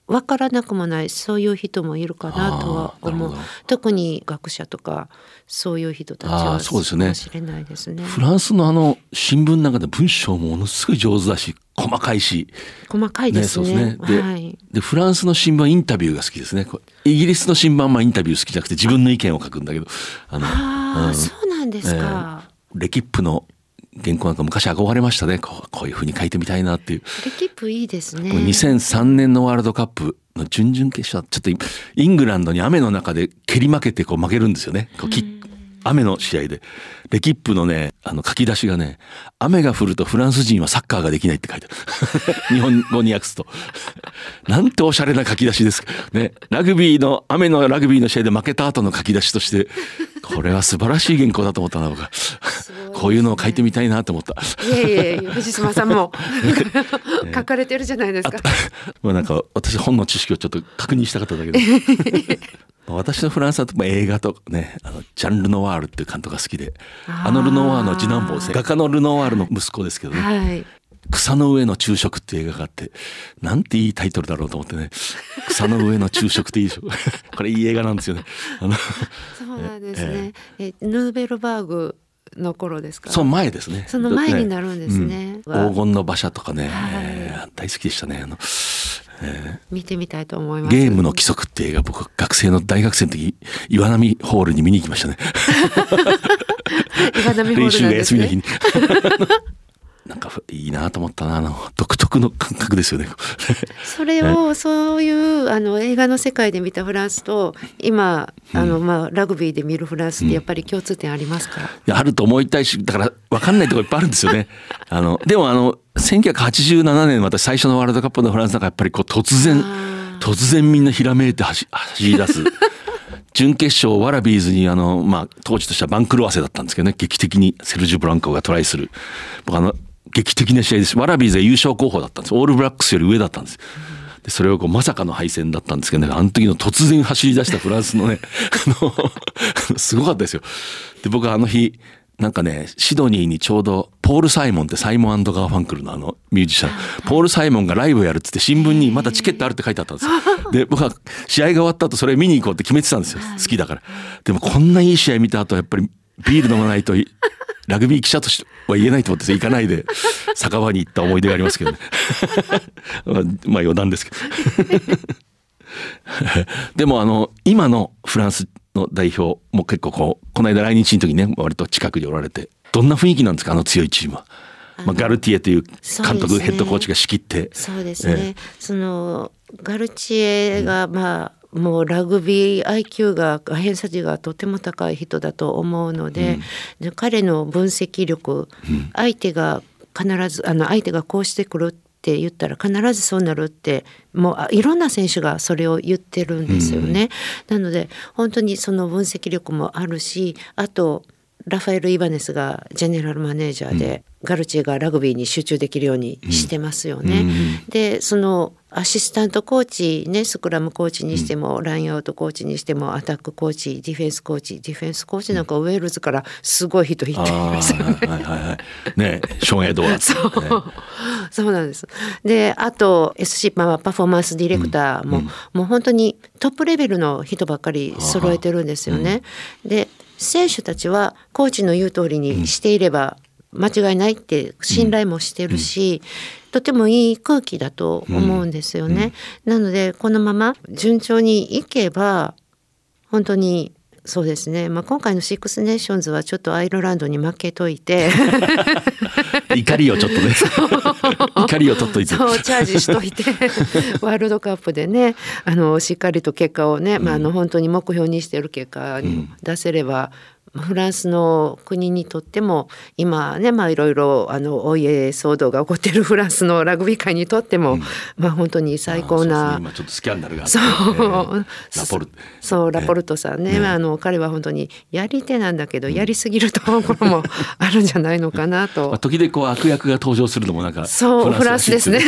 分からなくもないそういう人もいるかなとは思う特に学者とかそういう人たち
あ
は
ーそうですよね
かもしれないですね。
フランスのあの新聞の中で文章もものすごい上手だし細かいし
細かいですね。
そうですねで,、
はい。
でフランスの新聞はインタビューが好きですねイギリスの新聞はインタビュー好きじゃなくて自分の意見を書くんだけどあの
ああ、
うん
そうなんですか。
レキップの原稿なんか昔憧れましたね。こうこういうふうに書いてみたいなっていう、
レキップいいですね。
これ2003年のワールドカップの準々決勝ちょっとイングランドに雨の中で蹴り負けてこう負けるんですよね。こうき雨の試合で。レキップのねあの書き出しがね雨が降るとフランス人はサッカーができないって書いてある。日本語に訳すと。なんておしゃれな書き出しですか。ねラグビーの雨のラグビーの試合で負けた後の書き出しとして。これは素晴らしい原稿だと思ったな僕はこういうのを書いてみたいなと思った。
いやいやいや藤島さんも。書かれてるじゃないですか。
まあなんか私本の知識をちょっと確認したかっただけで。私のフランスはまあ映画とかねあのジャン・ルノワールっていう監督が好きで。あのルノワールの次男坊ですね画家のルノワールの息子ですけどね、
はい。
草の上の昼食っていう映画があってなんていいタイトルだろうと思ってね。草の上の昼食っていいでしょ。これいい映画なんですよね。あの
そうなんですね。えヌーベルバーグの頃ですか？
その前ですね。
その前になるんですね。
うん。黄金の馬車とかね、
はい。
えー大好きでしたね。あの
見てみたいと思います。
ゲームの規則って映画僕学生の大学生の時岩波ホールに見に行きましたね。
岩波ホールね。
練習が休みの日に なんかいいなと思ったなあの独特の感覚ですよね。
それをそういうあの映画の世界で見たフランスと今あのまあラグビーで見るフランスってやっぱり共通点ありますか？
いやあると思いたいしだから分かんないところいっぱいあるんですよね。あのでもあの1987年私最初のワールドカップのフランスなんかやっぱりこう突然突然みんなひらめいて走走り出す。準決勝ワラビーズにあの、まあ、当時としては番狂わせだったんですけどね。劇的にセルジュ・ブランコがトライする。僕あの劇的な試合です。ワラビーズが優勝候補だったんです。オールブラックスより上だったんです。でそれをこうまさかの敗戦だったんですけどねあの時の突然走り出したフランスのね あのすごかったですよ。で僕はあの日なんかねシドニーにちょうどポール・サイモンってサイモンガーファンクルのあのミュージシャン。ポール・サイモンがライブをやるっつって新聞にまだチケットあるって書いてあったんですよ。で僕は試合が終わった後それ見に行こうって決めてたんですよ。好きだから。でもこんないい試合見た後やっぱりビール飲まないとラグビー記者としては言えないと思って行かないで酒場に行った思い出がありますけどね。まあまあ余談ですけど。でもあの今のフランスの代表も結構こうこの間来日の時にね割と近くにおられてどんな雰囲気なんですかあの強いチームは。まあ、ガルティエという監督、
ね
ヘッドコーチが仕切って。
そうですね、
え
そのガルチエがまあ、もうラグビー IQ が偏差値がとても高い人だと思うので,、で彼の分析力、相手が必ずあの相手がこうしてくるって言ったら必ずそうなるってもうあいろんな選手がそれを言ってるんですよね。なので本当にその分析力もあるしあとラファエル・イバネスがジェネラルマネージャーで、ガルチエがラグビーに集中できるようにしてますよね。でそのアシスタントコーチねスクラムコーチにしても、ラインアウトコーチにしてもアタックコーチディフェンスコーチディフェンスコーチなんかウェールズからすごい人いてい
ああ
ますよね。
はいはいはいねショーン・エドワーズ、ね。
そうなんです。で、あと SC まあパフォーマンスディレクターも、もう本当にトップレベルの人ばっかり揃えてるんですよね。で、選手たちはコーチの言う通りにしていれば間違いないって信頼もしてるし、とてもいい空気だと思うんですよね。なのでこのまま順調にいけば本当にそうですね、まあ、今回のシックスネーションズはちょっとアイルランドに負けといて。
怒りをちょっとね。怒りを取っといて
そうチャージしといて。ワールドカップでねあのしっかりと結果をね、まあ、あの本当に目標にしている結果に出せれば、フランスの国にとっても今ねまあいろいろあのお家騒動が起こっているフランスのラグビー界にとっても、まあ本当に最高
あ
な
ね。今ちょっとスキャンダルが
そう、
えーラポル
そうラポルトさんね、
ね
あの彼は本当にやり手なんだけど、やりすぎるところも あるんじゃないのかなと。
まあ、時々こう悪役が登場するのもなんか
そうフランスですね。
ね。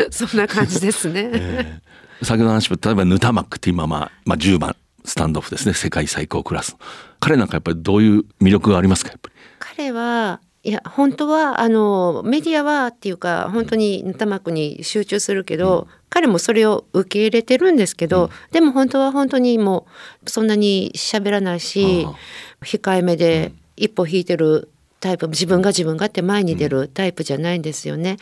そんな感じですね。
えー先ほどの話も例えばヌタマックって今まあ、まあ、10番スタンドオフですね。世界最高クラス。彼なんかやっぱりどういう魅力がありますか？やっぱり。
彼はいや本当はあのメディアはっていうか本当にヌタマックに集中するけど、彼もそれを受け入れてるんですけど、でも本当は本当にもうそんなに喋らないし
あ
控えめで一歩引いてるタイプ自分が自分がって前に出るタイプじゃないんですよね。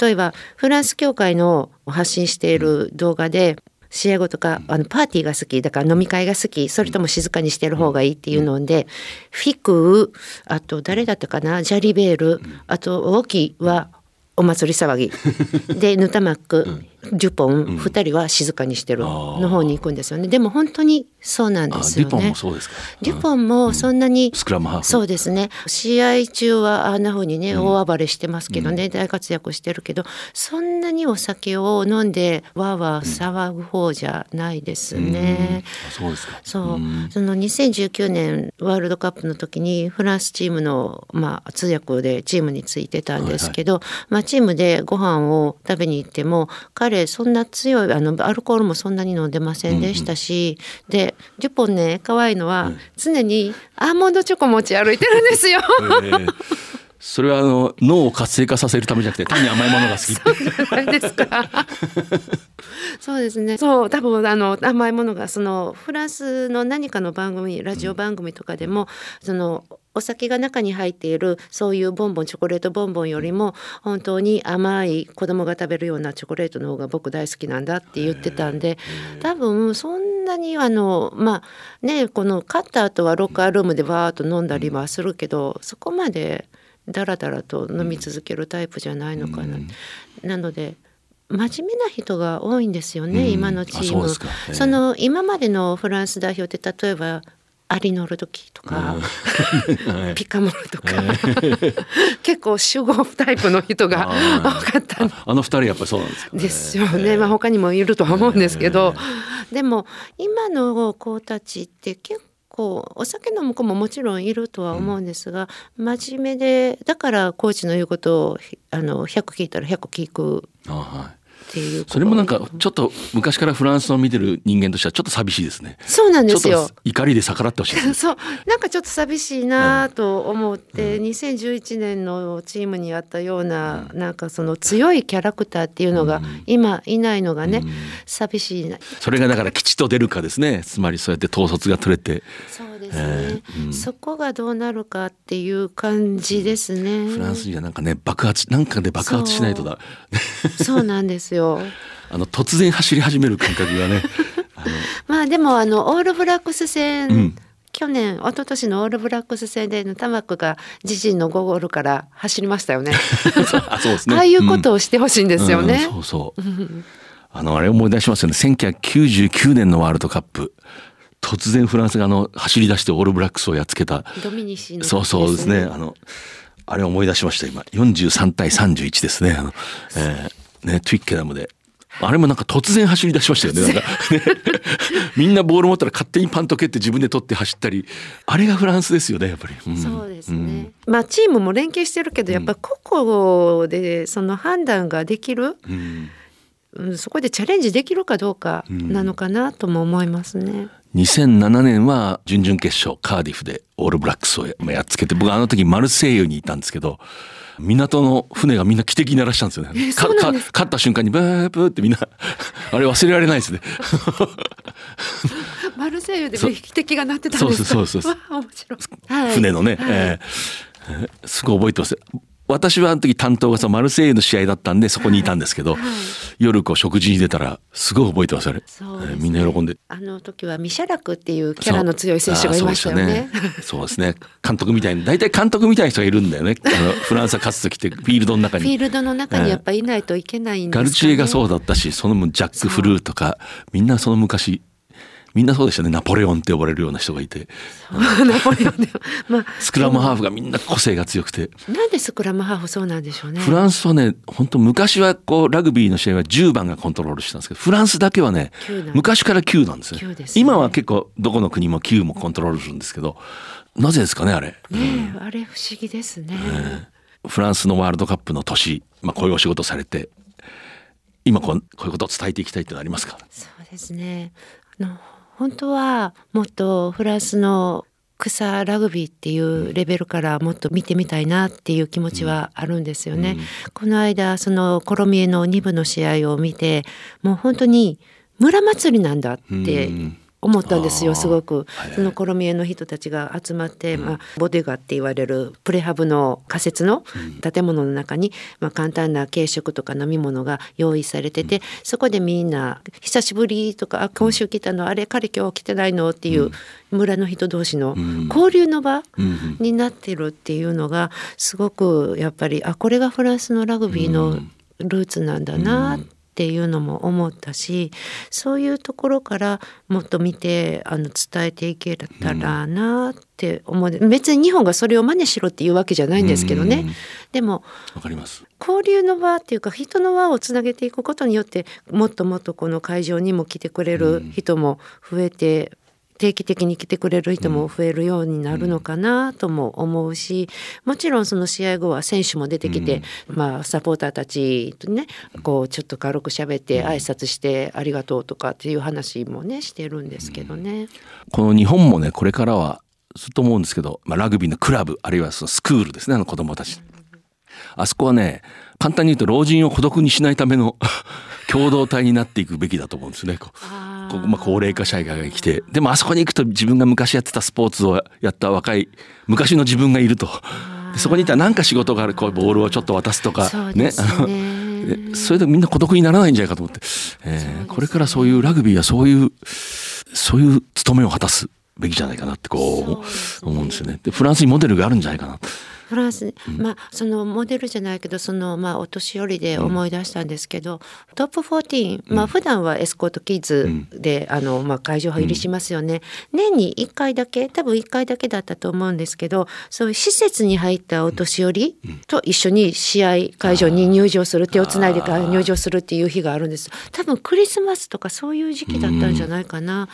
例えばフランス協会の発信している動画で試合後とかあのパーティーが好きだから飲み会が好きそれとも静かにしてる方がいいっていうので、フィクあと誰だったかなジャリベールあとウォキはお祭り騒ぎ。でヌタマックデュポン2人は静かにしてるの方に行くんですよね、でも本当にそうなんですよね。
デュポンもそうですか。
デュポンもそんなに、
スクラムハーフ。
そうですね。試合中はあんな風にね、大暴れしてますけどね、大活躍してるけどそんなにお酒を飲んでわーわー騒ぐ方じゃないですね。
あそうですか。
そう、その2019年ワールドカップの時にフランスチームの、まあ、通訳でチームについてたんですけど、まあ、チームでご飯を食べに行っても彼そんな強いあのアルコールもそんなに飲んでませんでしたし、でデュポンね可愛いのは常にアーモンドチョコ持ち歩いてるんですよ。
えーそれはあの脳を活性化させるためじゃなくて単に甘いものが好き
そうですか。そうですね。そう、多分あの甘いものがそのフランスの何かの番組、ラジオ番組とかでも、そのお酒が中に入っているそういうボンボンチョコレートボンボンよりも本当に甘い子供が食べるようなチョコレートの方が僕大好きなんだって言ってたんで多分そんなにあのまあねこの勝った後はロッカールームでバーッと飲んだりはするけどそこまでダラダラと飲み続けるタイプじゃないのかな。なので真面目な人が多いんですよね、
うん。
今のチーム。
あそうですか。ええ。
その今までのフランス代表って例えばアリノルドキーとか、ピカモルとか、結構主語タイプの人が多かったん
あの二人やっぱりそうなんですか、ね、
ですよね、まあ、他にもいるとは思うんですけど、でも今の子たちって結構お酒飲む子ももちろんいるとは思うんですが、真面目でだからコーチの言うことをひあの100聞いたら100聞く。
あはいそれもなんかちょっと昔からフランスを見てる人間としてはちょっと寂しいですね。
そうなんですよ。
怒りで逆らってほしい。ね。
そう。なんかちょっと寂しいなと思って、2011年のチームにあったような、なんかその強いキャラクターっていうのが今いないのがね、寂しいな。
それがだから吉と出るかですね。つまりそうやって統率が取れて、
そうですね、そこがどうなるかっていう感じですね、
フランス人はなんかね爆発なんかで爆発しないとだ。
そうなんですよ
あの突然走り始める感覚がね。あの
まあでもあのオールブラックス戦、
うん
去年一昨年のオールブラックス戦でタマックが自身の5ゴールから走りましたよね
あそうですね。
ああいうことをしてほしいんですよね、
うんそうそう。あのあれ思い出しますよね。1999年のワールドカップ。突然フランスがあの走り出してオールブラックスをやっつけた。
ドミニシの時
そうそうですね。あのあれ思い出しました今。43対31ですね。あの、えー、ねトゥイッケナムで。あれもなんか突然走り出しましたよね。なんか ねみんなボール持ったら勝手にパンと蹴って自分で取って走ったり。あれがフランスですよね、やっぱり。うん
そうですね、まあチームも連携してるけどやっぱ個々でその判断ができる、
うん
うん、そこでチャレンジできるかどうかなのかなとも思いますね。
2007年は準々決勝カーディフでオールブラックスをややっつけて僕あの時マルセイユにいたんですけど港の船がみんな汽笛鳴らしたんですよね。かか勝った瞬間にブーブーってみんな あれ忘れられないですね。
マルセイユで汽笛が鳴ってたんですか？
そうそうそうそう
面白い
船のね、
はい
えーすごい覚えてます。私はあの時担当がさマルセイユの試合だったんでそこにいたんですけど、夜こう食事に出たらすごい覚えてますあれ、
ね。
えーみんな喜んで。
あの時はミシャラクっていうキャラの強い選手がいましたよね。
そうでしたねね。監督みたいに大体監督みたいな人がいるんだよね。あのフランスが勝つ時ってフィールドの中
フィー
に
ルドの中にやっぱいないといけないんですか、ね。
ガルチエがそうだったしそのジャック・フルーとかみんなその昔みんなそうでしたね。ナポレオンって呼ばれるような人がいて。
ナポレオンで。もまあ
スクラムハーフがみんな個性が強くて。
なんでスクラムハーフそうなんでしょうね。
フランスはね本当昔はこうラグビーの試合は10番がコントロールしてたんですけどフランスだけはね
9なんだ
昔から9なんですね
9ですね。
今は結構どこの国も9もコントロールするんですけどなぜですかねあれ。
ねえあれ不思議ですね。
フランスのワールドカップの年、まあ、こういうお仕事されて今こうこういうことを伝えていきたいってのありますか？
そうですね。あの本当はもっとフランスの草ラグビーっていうレベルからもっと見てみたいなっていう気持ちはあるんですよね。この間そのコロミエの2部の試合を見てもう本当に村祭りなんだって
うん
思ったんですよすごく。そのコロミエの人たちが集まって、まあ、ボデガって言われるプレハブの仮設の建物の中に、まあ、簡単な軽食とか飲み物が用意されてて、そこでみんな「久しぶり」とか「あ今週来たのあれ彼今日来てないの?」っていう村の人同士の交流の場
うん
になってるっていうのがすごくやっぱりあこれがフランスのラグビーのルーツなん。だなっっていうのも思ったしそういうところからもっと見てあの伝えていけたらなって思う、うん、別に日本がそれを真似しろっていうわけじゃないんですけどね、うん、でも
わかります。
交流の輪っていうか人の輪をつなげていくことによってもっともっとこの会場にも来てくれる人も増えて定期的に来てくれる人も増えるようになるのかなとも思うしもちろんその試合後は選手も出てきて、まあ、サポーターたちとねこうちょっと軽く喋って挨拶してありがとうとかっていう話もねしてるんですけどね。
この日本もねこれからはずっと思うんですけど、まあ、ラグビーのクラブあるいはそのスクールですねあの子供たち。あそこはね簡単に言うと老人を孤独にしないための 共同体になっていくべきだと思うんですね。こまあ、高齢化社会が来てでもあそこに行くと自分が昔やってたスポーツをやった若い昔の自分がいると。でそこにいたら何か仕事があるこうボールをちょっと渡すとかね。それでみんな孤独にならないんじゃないかと思って、えー、これからそういうラグビーはそういうそういう務めを果たすべきじゃないかなってこう思うんですよね。でフランスにモデルがあるんじゃないかな。
フランス、まあそのモデルじゃないけどそのまあお年寄りで思い出したんですけど、うん、トップ14、まあ普段はエスコートキッズで、うん、あのまあ会場入りしますよね、うん、年に1回だけ多分1回だけだったと思うんですけどそういう施設に入ったお年寄りと一緒に試合会場に入場する手をつないで入場するっていう日があるんです。多分クリスマスとかそういう時期だったんじゃないかな、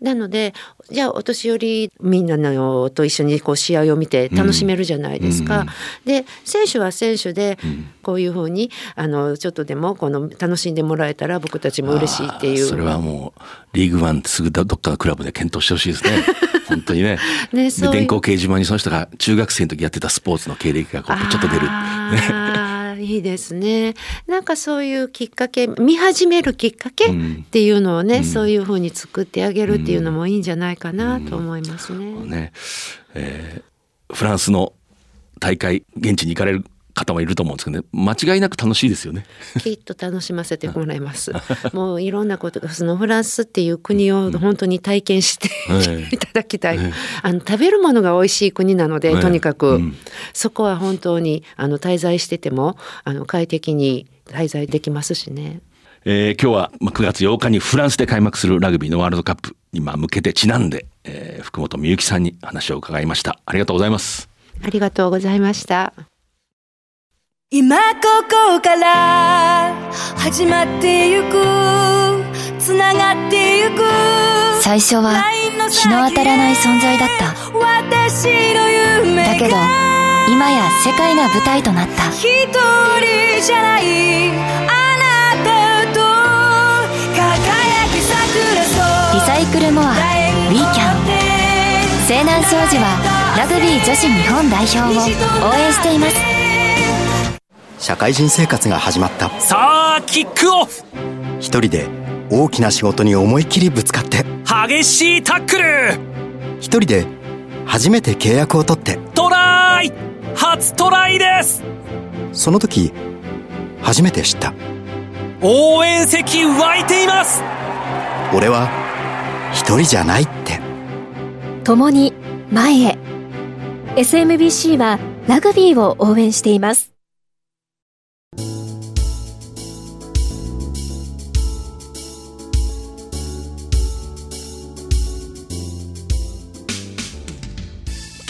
なのでじゃあお年寄りみんなのと一緒にこう試合を見て楽しめるじゃないですか。ですか？で選手は選手でこういうふうにあのちょっとでもこの楽しんでもらえたら僕たちも嬉しいっていう。
それはもうリーグワンすぐどっかのクラブで検討してほしいですね。本当にね。ねで電光掲示板にその人が中学生の時やってたスポーツの経歴がこうちょっと出る。
いいですね。なんかそういうきっかけ見始めるきっかけっていうのをね、うん、そういうふうに作ってあげるっていうのもいいんじゃないかなと思いますね。うん、ね
えー、フランスの大会現地に行かれる方もいると思うんですけどね。間違いなく楽しいですよね。
きっと楽しませてもらいます。もういろんなことそのフランスっていう国を本当に体験して、うん、いただきたい、あの食べるものが美味しい国なので、とにかく、うん、そこは本当にあの滞在しててもあの快適に滞在できますしね。
えー、今日は9月8日にフランスで開幕するラグビーのワールドカップに向けてちなんで、えー、福本美幸さんに話を伺いました。ありがとうございます
ありがとうございました。
今ここから始まってゆくつながってゆく
最初は日の当たらない存在だった。私の夢だけど今や世界が舞台となった。一人じゃないあなたと輝き桜そうリサイクルモアウィーキャン西南商事はラグビー女子日本代表を応援しています。
社会人生活が始まった。
さあキックオフ。
一人で大きな仕事に思いっきりぶつかって。
激しいタックル。
一人で初めて契約を取って。
トライ。初トライです。
その時初めて知った。
応援席湧いています。
俺は一人じゃないって
共に前へ。SMBC はラグビーを応援しています。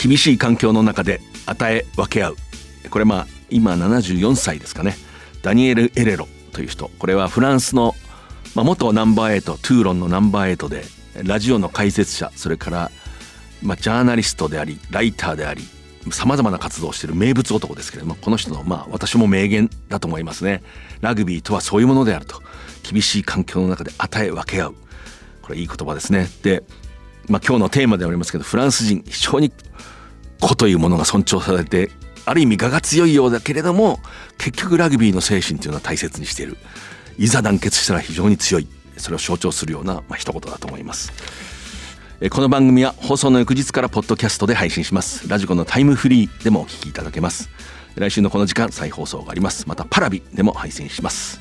厳しい環境の中で与え分け合う。これまあ今74歳ですかね。ダニエル・エレロという人。これはフランスの、まあ、元ナンバーエイトトゥーロンのナンバーエイトでラジオの解説者それからまあ、ジャーナリストでありライターでありさまざまな活動をしている名物男ですけれどもこの人のまあ私も名言だと思いますね。ラグビーとはそういうものであると厳しい環境の中で与え分け合う。これいい言葉ですね。で、まあ、今日のテーマでありますけどフランス人非常に子というものが尊重されてある意味我が強いようだけれども結局ラグビーの精神というのは大切にしている。いざ団結したら非常に強い。それを象徴するような、まあ、一言だと思います。この番組は放送の翌日からポッドキャストで配信します。ラジコのタイムフリーでもお聞きいただけます。来週のこの時間再放送があります。またパラビでも配信します。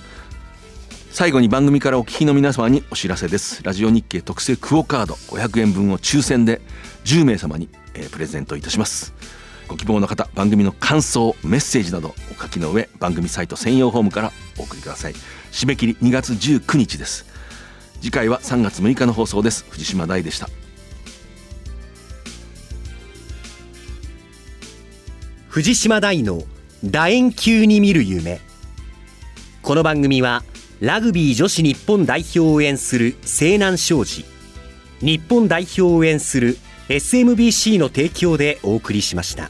最後に番組からお聞きの皆様にお知らせです。ラジオ日経特製クオカード500円分を抽選で10名様に、えー、プレゼントいたします。ご希望の方番組の感想メッセージなどお書記の上番組サイト専用ホームからお送りください。締め切り2月19日です。次回は3月6日の放送です。藤島大でした。
藤島大の楕円球に見る夢この番組はラグビー女子日本代表を応援する西南商事日本代表を応援する SMBC の提供でお送りしました。